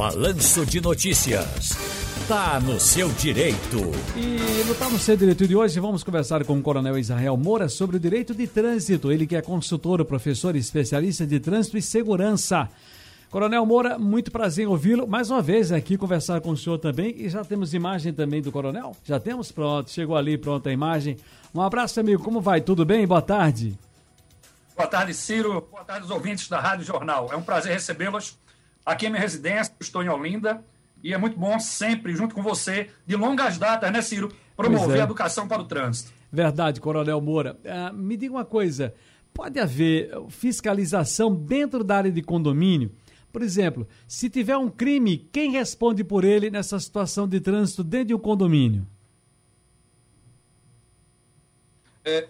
Balanço de Notícias. Tá no seu direito. E no Tá no seu direito de hoje vamos conversar com o Coronel Israel Moura sobre o direito de trânsito. Ele que é consultor, professor e especialista de trânsito e segurança. Coronel Moura, muito prazer em ouvi-lo. Mais uma vez aqui conversar com o senhor também. E já temos imagem também do coronel? Já temos? Pronto, chegou ali, pronta a imagem. Um abraço, amigo. Como vai? Tudo bem? Boa tarde. Boa tarde, Ciro. Boa tarde, os ouvintes da Rádio Jornal. É um prazer recebê-los aqui em minha residência. Estou em Olinda e é muito bom sempre, junto com você, de longas datas, né, Ciro, promover é. a educação para o trânsito. Verdade, Coronel Moura. Uh, me diga uma coisa: pode haver fiscalização dentro da área de condomínio? Por exemplo, se tiver um crime, quem responde por ele nessa situação de trânsito dentro de um condomínio? É,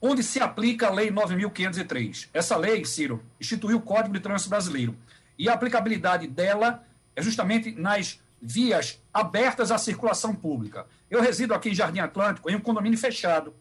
onde se aplica a Lei 9.503. Essa lei, Ciro, instituiu o Código de Trânsito Brasileiro. E a aplicabilidade dela é justamente nas vias abertas à circulação pública. Eu resido aqui em Jardim Atlântico, em um condomínio fechado.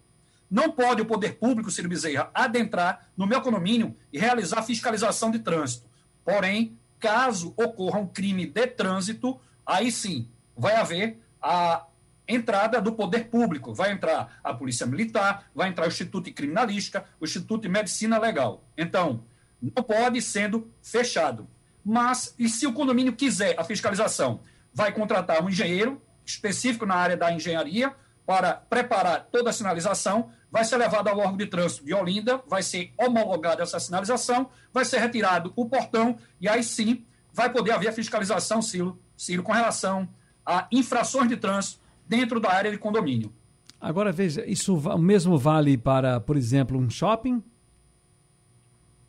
Não pode o poder público, Ciro Bezerra, adentrar no meu condomínio e realizar fiscalização de trânsito. Porém, caso ocorra um crime de trânsito, aí sim vai haver a entrada do poder público. Vai entrar a Polícia Militar, vai entrar o Instituto de Criminalística, o Instituto de Medicina Legal. Então, não pode sendo fechado. Mas, e se o condomínio quiser a fiscalização, vai contratar um engenheiro específico na área da engenharia para preparar toda a sinalização, vai ser levado ao órgão de trânsito de Olinda, vai ser homologada essa sinalização, vai ser retirado o portão e aí sim vai poder haver a fiscalização, Ciro, Ciro com relação a infrações de trânsito dentro da área de condomínio. Agora veja, isso mesmo vale para, por exemplo, um shopping?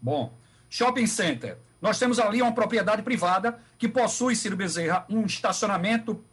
Bom, shopping center nós temos ali uma propriedade privada que possui, Ciro Bezerra, um estacionamento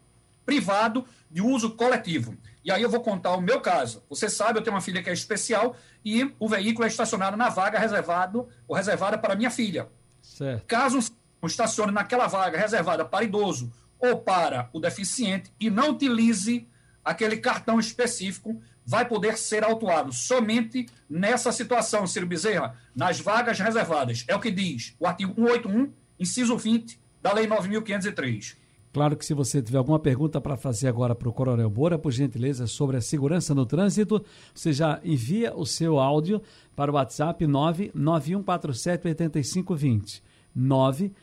privado de uso coletivo. E aí eu vou contar o meu caso. Você sabe, eu tenho uma filha que é especial e o veículo é estacionado na vaga reservado ou reservada para minha filha. Certo. Caso um estacione naquela vaga reservada para idoso ou para o deficiente e não utilize aquele cartão específico, vai poder ser autuado somente nessa situação, Ciro Bezerra, nas vagas reservadas. É o que diz o artigo 181, inciso 20 da Lei 9.503. Claro que se você tiver alguma pergunta para fazer agora para o Coronel Moura, por gentileza, sobre a segurança no trânsito, você já envia o seu áudio para o WhatsApp 99147 8520. 99147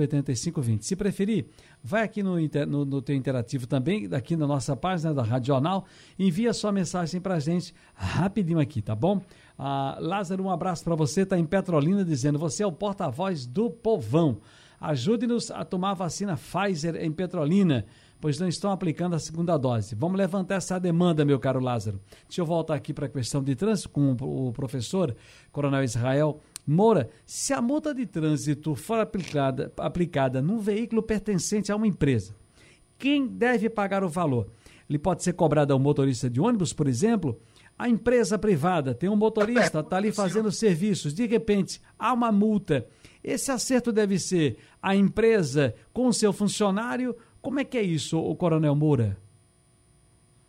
8520. Se preferir, vai aqui no, no, no teu interativo também, aqui na nossa página da Rádio Jornal, envia sua mensagem para gente rapidinho aqui, tá bom? Ah, Lázaro, um abraço para você, está em Petrolina dizendo, você é o porta-voz do povão. Ajude-nos a tomar a vacina Pfizer em Petrolina, pois não estão aplicando a segunda dose. Vamos levantar essa demanda, meu caro Lázaro. Deixa eu voltar aqui para a questão de trânsito com o professor Coronel Israel Moura, se a multa de trânsito for aplicada, aplicada num veículo pertencente a uma empresa, quem deve pagar o valor? Ele pode ser cobrado ao motorista de ônibus, por exemplo? A empresa privada tem um motorista, está ali fazendo serviços, de repente há uma multa. Esse acerto deve ser a empresa com o seu funcionário? Como é que é isso, o Coronel Moura?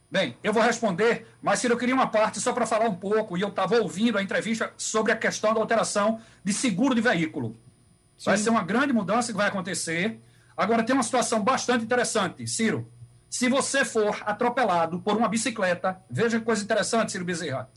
Bem, eu vou responder, mas Ciro, eu queria uma parte só para falar um pouco, e eu estava ouvindo a entrevista sobre a questão da alteração de seguro de veículo. Sim. Vai ser uma grande mudança que vai acontecer. Agora, tem uma situação bastante interessante, Ciro. Se você for atropelado por uma bicicleta, veja que coisa interessante, Ciro Bezerra.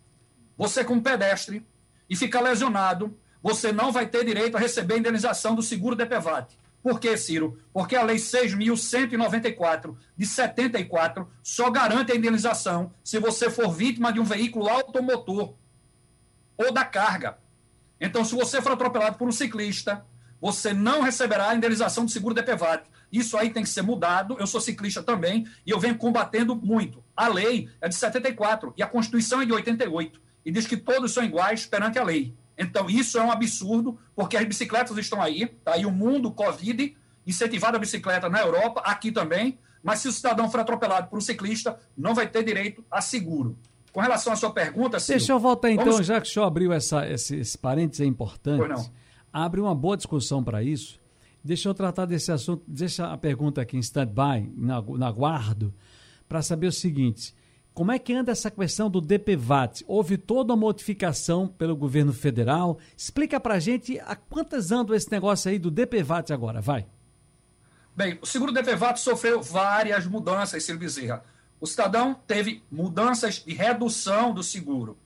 Você, como pedestre, e ficar lesionado, você não vai ter direito a receber a indenização do seguro DPVAT. Por que, Ciro? Porque a Lei 6.194 de 74 só garante a indenização se você for vítima de um veículo automotor ou da carga. Então, se você for atropelado por um ciclista, você não receberá a indenização do seguro DPVAT. Isso aí tem que ser mudado. Eu sou ciclista também e eu venho combatendo muito. A lei é de 74 e a Constituição é de 88 e diz que todos são iguais perante a lei. Então, isso é um absurdo, porque as bicicletas estão aí, tá aí o mundo Covid, incentivado a bicicleta na Europa, aqui também, mas se o cidadão for atropelado por um ciclista, não vai ter direito a seguro. Com relação à sua pergunta, Ciro, Deixa eu voltar então, vamos... já que o senhor abriu essa, esse, esse parênteses é importante. Abre uma boa discussão para isso. Deixa eu tratar desse assunto, deixa a pergunta aqui em stand-by, na, na guardo, para saber o seguinte: como é que anda essa questão do DPVAT? Houve toda uma modificação pelo governo federal. Explica pra gente a quantas anda esse negócio aí do DPVAT agora, vai. Bem, o seguro DPVAT sofreu várias mudanças, Ciro Bezerra. O cidadão teve mudanças de redução do seguro.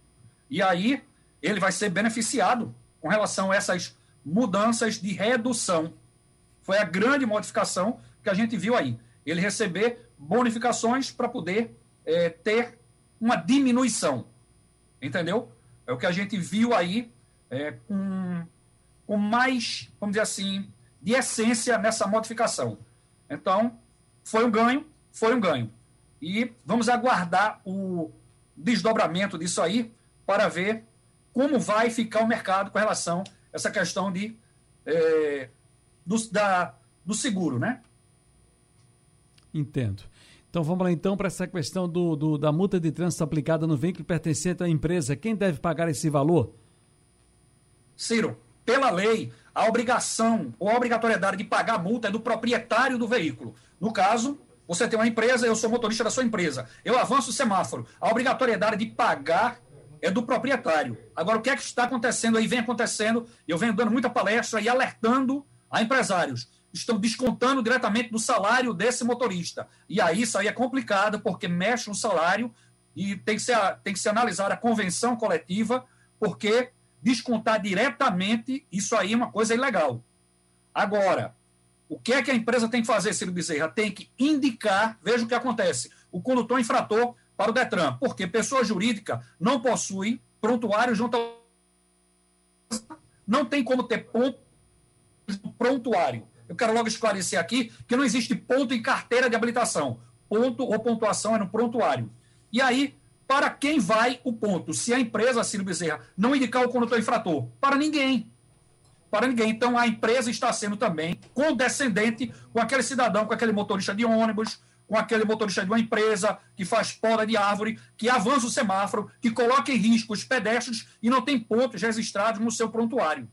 E aí, ele vai ser beneficiado com relação a essas mudanças de redução. Foi a grande modificação que a gente viu aí. Ele receber bonificações para poder é, ter uma diminuição. Entendeu? É o que a gente viu aí é, com, com mais, vamos dizer assim, de essência nessa modificação. Então, foi um ganho, foi um ganho. E vamos aguardar o desdobramento disso aí para ver como vai ficar o mercado com relação a essa questão de, é, do, da, do seguro, né? Entendo. Então vamos lá então para essa questão do, do, da multa de trânsito aplicada no veículo pertencente à empresa. Quem deve pagar esse valor? Ciro, pela lei, a obrigação ou a obrigatoriedade de pagar a multa é do proprietário do veículo. No caso, você tem uma empresa, eu sou motorista da sua empresa. Eu avanço o semáforo. A obrigatoriedade de pagar é do proprietário. Agora, o que é que está acontecendo aí? Vem acontecendo, eu venho dando muita palestra e alertando a empresários estão descontando diretamente do salário desse motorista. E aí isso aí é complicado, porque mexe no salário e tem que ser, tem que ser analisada a convenção coletiva, porque descontar diretamente, isso aí é uma coisa ilegal. Agora, o que é que a empresa tem que fazer, Ciro Bezerra? Tem que indicar, veja o que acontece, o condutor infrator para o Detran, porque pessoa jurídica não possui prontuário junto ao... Não tem como ter ponto prontuário. Eu quero logo esclarecer aqui que não existe ponto em carteira de habilitação. Ponto ou pontuação é no prontuário. E aí, para quem vai o ponto? Se a empresa, Ciro Bezerra, não indicar o condutor infrator? Para ninguém. Para ninguém. Então, a empresa está sendo também condescendente com aquele cidadão, com aquele motorista de ônibus, com aquele motorista de uma empresa que faz poda de árvore, que avança o semáforo, que coloca em risco os pedestres e não tem pontos registrados no seu prontuário.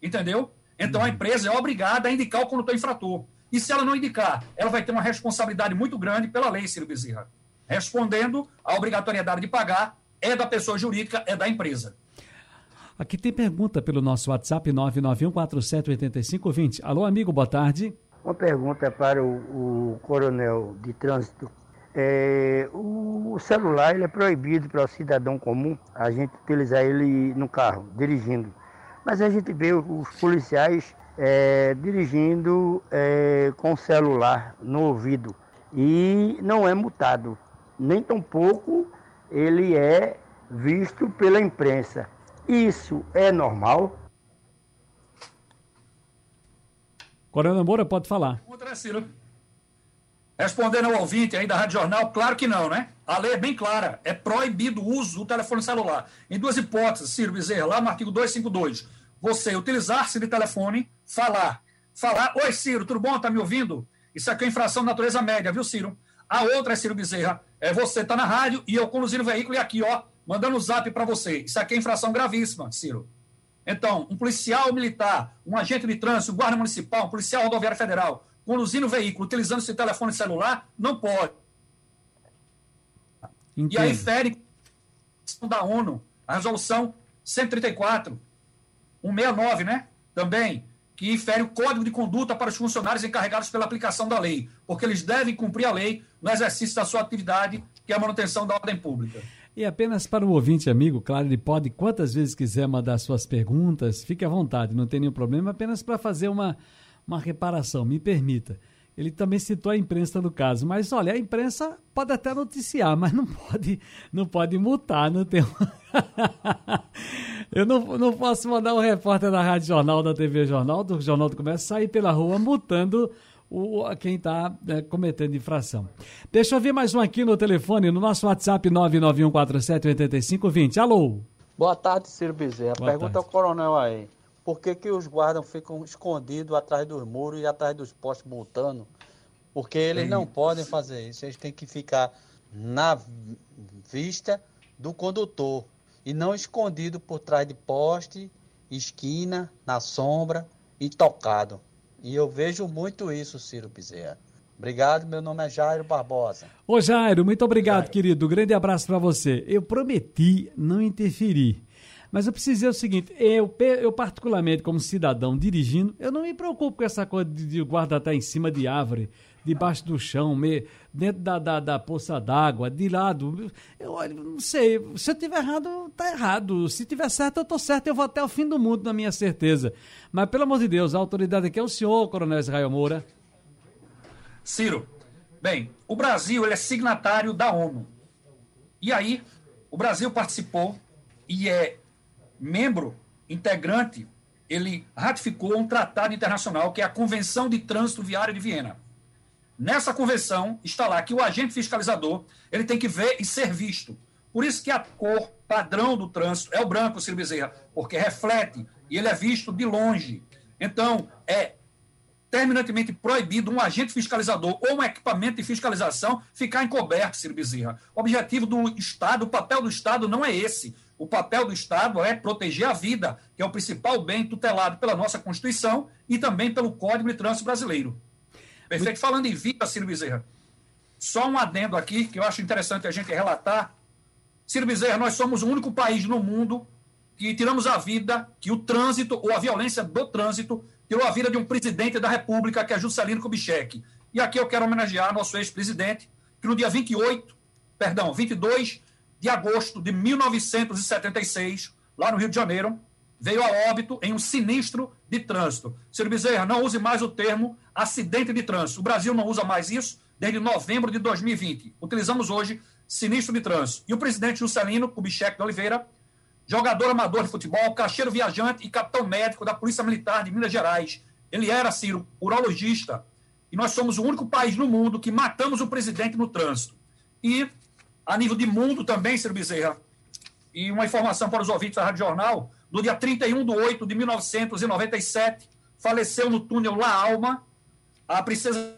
Entendeu? Então a empresa é obrigada a indicar o condutor infrator. E se ela não indicar, ela vai ter uma responsabilidade muito grande pela lei, Ciro Bezerra. Respondendo, a obrigatoriedade de pagar é da pessoa jurídica, é da empresa. Aqui tem pergunta pelo nosso WhatsApp 991478520. Alô, amigo, boa tarde. Uma pergunta para o, o coronel de trânsito. É, o celular ele é proibido para o cidadão comum a gente utilizar ele no carro, dirigindo. Mas a gente vê os policiais é, dirigindo é, com celular no ouvido e não é multado, nem tampouco ele é visto pela imprensa. Isso é normal? Coronel Moura pode falar. Respondendo ao ouvinte aí da Rádio Jornal, claro que não, né? A lei é bem clara, é proibido o uso do telefone celular. Em duas hipóteses, Ciro Bezerra, lá no artigo 252, você utilizar-se de telefone, falar. Falar, oi Ciro, tudo bom? Tá me ouvindo? Isso aqui é infração de natureza média, viu, Ciro? A outra é Ciro Bezerra, é você tá na rádio e eu conduzindo o veículo e aqui, ó, mandando o zap para você. Isso aqui é infração gravíssima, Ciro. Então, um policial militar, um agente de trânsito, um guarda municipal, um policial rodoviário federal, conduzindo o veículo, utilizando esse telefone celular, não pode. Entendo. E aí fere da ONU, a resolução 134, 169, né? Também, que infere o código de conduta para os funcionários encarregados pela aplicação da lei, porque eles devem cumprir a lei no exercício da sua atividade, que é a manutenção da ordem pública. E apenas para o ouvinte amigo, claro, ele pode quantas vezes quiser mandar suas perguntas, fique à vontade, não tem nenhum problema, apenas para fazer uma, uma reparação, me permita. Ele também citou a imprensa no caso, mas olha, a imprensa pode até noticiar, mas não pode, não pode multar, não tem. Eu não, não posso mandar um repórter da Rádio Jornal, da TV Jornal, do Jornal do Comércio, sair pela rua multando o, quem está é, cometendo infração. Deixa eu ver mais um aqui no telefone, no nosso WhatsApp 991478520. Alô? Boa tarde, Ciro Bezerra. Boa Pergunta tarde. ao coronel aí por que, que os guardas ficam escondidos atrás dos muros e atrás dos postes multando? Porque eles não podem fazer isso, eles têm que ficar na vista do condutor e não escondido por trás de poste, esquina, na sombra e tocado. E eu vejo muito isso, Ciro Bezerra. Obrigado, meu nome é Jairo Barbosa. Ô Jairo, muito obrigado, Jairo. querido. grande abraço para você. Eu prometi não interferir Mas eu preciso dizer o seguinte: eu, eu particularmente, como cidadão dirigindo, eu não me preocupo com essa coisa de, de guarda estar em cima de árvore, debaixo do chão, me, dentro da, da, da poça d'água, de lado. Eu não sei. Se eu tiver errado, tá errado. Se tiver certo, eu tô certo. Eu vou até o fim do mundo, na minha certeza. Mas, pelo amor de Deus, a autoridade aqui é o senhor, Coronel Israel Moura. Ciro, bem, o Brasil é signatário da ONU. E aí, o Brasil participou e é membro integrante, ele ratificou um tratado internacional que é a Convenção de Trânsito Viário de Viena. Nessa convenção está lá que o agente fiscalizador ele tem que ver e ser visto. Por isso que a cor padrão do trânsito é o branco, Ciro Bezerra, porque reflete e ele é visto de longe. Então, é terminantemente proibido um agente fiscalizador ou um equipamento de fiscalização ficar encoberto, Ciro Bezerra. O objetivo do Estado, o papel do Estado não é esse. O papel do Estado é proteger a vida, que é o principal bem tutelado pela nossa Constituição e também pelo Código de Trânsito Brasileiro. Perfeito. Falando em vida, Ciro Bezerra, só um adendo aqui que eu acho interessante a gente relatar. Ciro Bezerra, nós somos o único país no mundo que tiramos a vida, que o trânsito ou a violência do trânsito tirou a vida de um presidente da República, que é Juscelino Kubitschek. E aqui eu quero homenagear nosso ex-presidente, que no dia 28, perdão, 22 de agosto de 1976, lá no Rio de Janeiro, veio a óbito em um sinistro de trânsito. Ciro Bezerra, não use mais o termo acidente de trânsito. O Brasil não usa mais isso desde novembro de 2020. Utilizamos hoje sinistro de trânsito. E o presidente Juscelino Kubitschek de Oliveira, jogador amador de futebol, caixeiro viajante e capitão médico da Polícia Militar de Minas Gerais. Ele era, Ciro, urologista. E nós somos o único país no mundo que matamos o presidente no trânsito. E, a nível de mundo também, Ciro Bezerra, e uma informação para os ouvintes da Rádio Jornal, no dia 31 de 8 de 1997, faleceu no túnel La Alma a princesa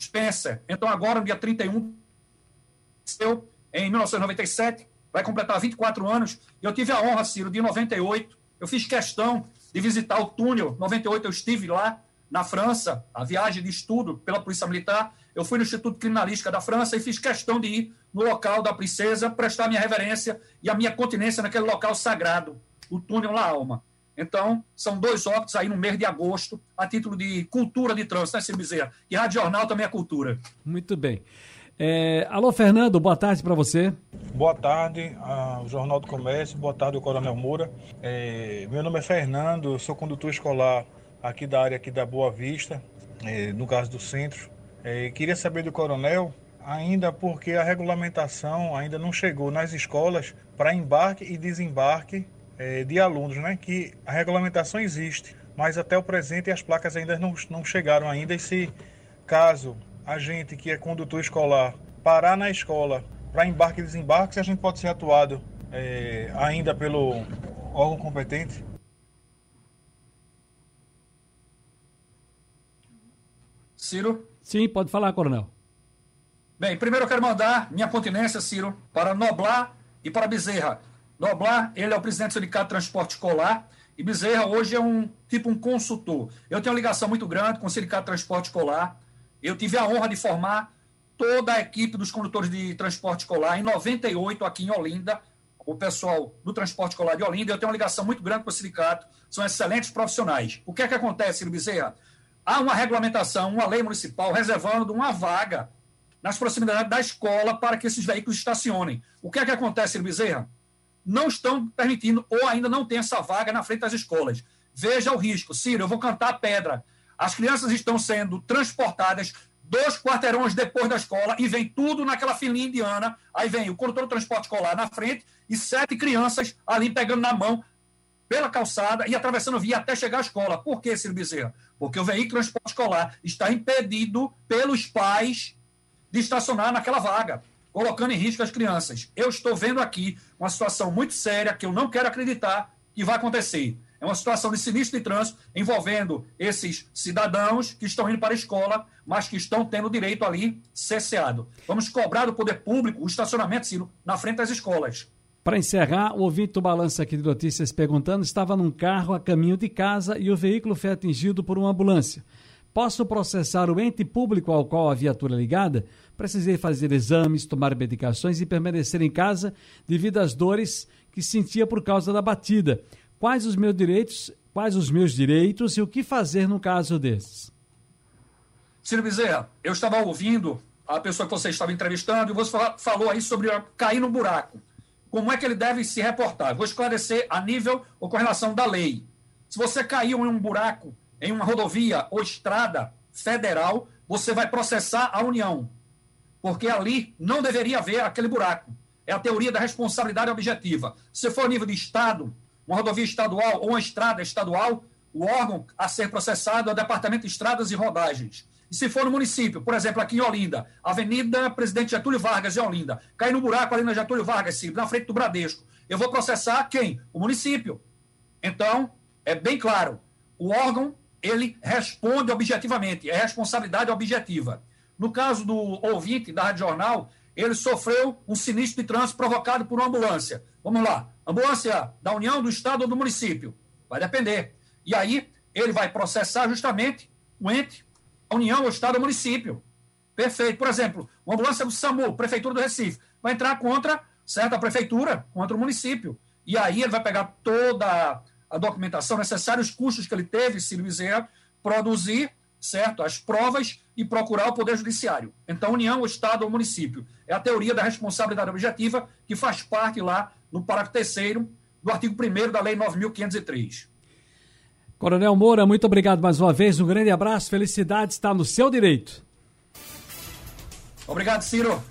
Spencer. Então, agora, no dia 31, em 1997, vai completar 24 anos. E eu tive a honra, Ciro, de 98, eu fiz questão de visitar o túnel. 98 eu estive lá na França, a viagem de estudo pela Polícia Militar. Eu fui no Instituto Criminalística da França e fiz questão de ir no local da princesa, prestar minha reverência e a minha continência naquele local sagrado, o túnel La Alma. Então, são dois óbitos aí no mês de agosto, a título de cultura de trânsito, né, Ciro Bezerra? E Rádio Jornal também é cultura. Muito bem. É, alô, Fernando, boa tarde para você. Boa tarde, ao Jornal do Comércio, boa tarde, o Coronel Moura. É, meu nome é Fernando, sou condutor escolar aqui da área aqui da Boa Vista, é, no caso do centro. É, queria saber do Coronel ainda porque a regulamentação ainda não chegou nas escolas para embarque e desembarque é, de alunos, né? Que a regulamentação existe, mas até o presente as placas ainda não, não chegaram ainda. E se caso a gente que é condutor escolar parar na escola para embarque e desembarque, se a gente pode ser atuado é, ainda pelo órgão competente? Ciro? Sim, pode falar, coronel. Bem, primeiro eu quero mandar minha continência, Ciro, para Noblar e para Bezerra. Noblar, ele é o presidente do Sindicato de Transporte Escolar e Bezerra hoje é um tipo um consultor. Eu tenho uma ligação muito grande com o Sindicato de Transporte Escolar. Eu tive a honra de formar toda a equipe dos condutores de transporte escolar em 98 aqui em Olinda, o pessoal do transporte escolar de Olinda. Eu tenho uma ligação muito grande com o sindicato, são excelentes profissionais. O que é que acontece, Ciro Bezerra? Há uma regulamentação, uma lei municipal reservando uma vaga nas proximidades da escola para que esses veículos estacionem. O que é que acontece, Bezerra? Não estão permitindo ou ainda não tem essa vaga na frente das escolas. Veja o risco. Ciro, eu vou cantar a pedra. As crianças estão sendo transportadas dois quarteirões depois da escola e vem tudo naquela filinha indiana. Aí vem o condutor do transporte escolar na frente e sete crianças ali pegando na mão pela calçada e atravessando via até chegar à escola. Por que, Ciro Bezerra? Porque o veículo de transporte escolar está impedido pelos pais de estacionar naquela vaga, colocando em risco as crianças. Eu estou vendo aqui uma situação muito séria que eu não quero acreditar que vai acontecer. É uma situação de sinistro de trânsito envolvendo esses cidadãos que estão indo para a escola, mas que estão tendo direito ali cesseado. Vamos cobrar do poder público o estacionamento, Ciro, na frente das escolas. Para encerrar, o ouvinte do Balanço aqui de Notícias perguntando estava num carro a caminho de casa e o veículo foi atingido por uma ambulância. Posso processar o ente público ao qual a viatura é ligada? Precisei fazer exames, tomar medicações e permanecer em casa devido às dores que sentia por causa da batida. Quais os meus direitos, quais os meus direitos e o que fazer no caso desses? Ciro Bezerra, eu estava ouvindo a pessoa que você estava entrevistando e você falou aí sobre cair no buraco. Como é que ele deve se reportar? Vou esclarecer a nível ou com relação da lei. Se você caiu em um buraco, em uma rodovia ou estrada federal, você vai processar a União. Porque ali não deveria haver aquele buraco. É a teoria da responsabilidade objetiva. Se for nível de Estado, uma rodovia estadual ou uma estrada estadual, o órgão a ser processado é o Departamento de Estradas e Rodagens. E se for no município, por exemplo, aqui em Olinda, Avenida Presidente Getúlio Vargas em Olinda, cai no buraco ali na Getúlio Vargas, na frente do Bradesco, eu vou processar quem? O município. Então, é bem claro, o órgão, ele responde objetivamente, é responsabilidade objetiva. No caso do ouvinte da Rádio Jornal, ele sofreu um sinistro de trânsito provocado por uma ambulância. Vamos lá, ambulância da União, do Estado ou do município? Vai depender. E aí, ele vai processar justamente o ente a União, o Estado, o município. Perfeito. Por exemplo, uma ambulância do SAMU, Prefeitura do Recife, vai entrar contra certa prefeitura, contra o município. E aí ele vai pegar toda a documentação necessária, os custos que ele teve, se Bezerra, produzir certo? as provas e procurar o Poder Judiciário. Então, União, o Estado ou município. É a teoria da responsabilidade objetiva que faz parte lá no parágrafo 3 do artigo 1 da Lei 9.503. Coronel Moura, muito obrigado mais uma vez. Um grande abraço, felicidades, está no seu direito. Obrigado, Ciro.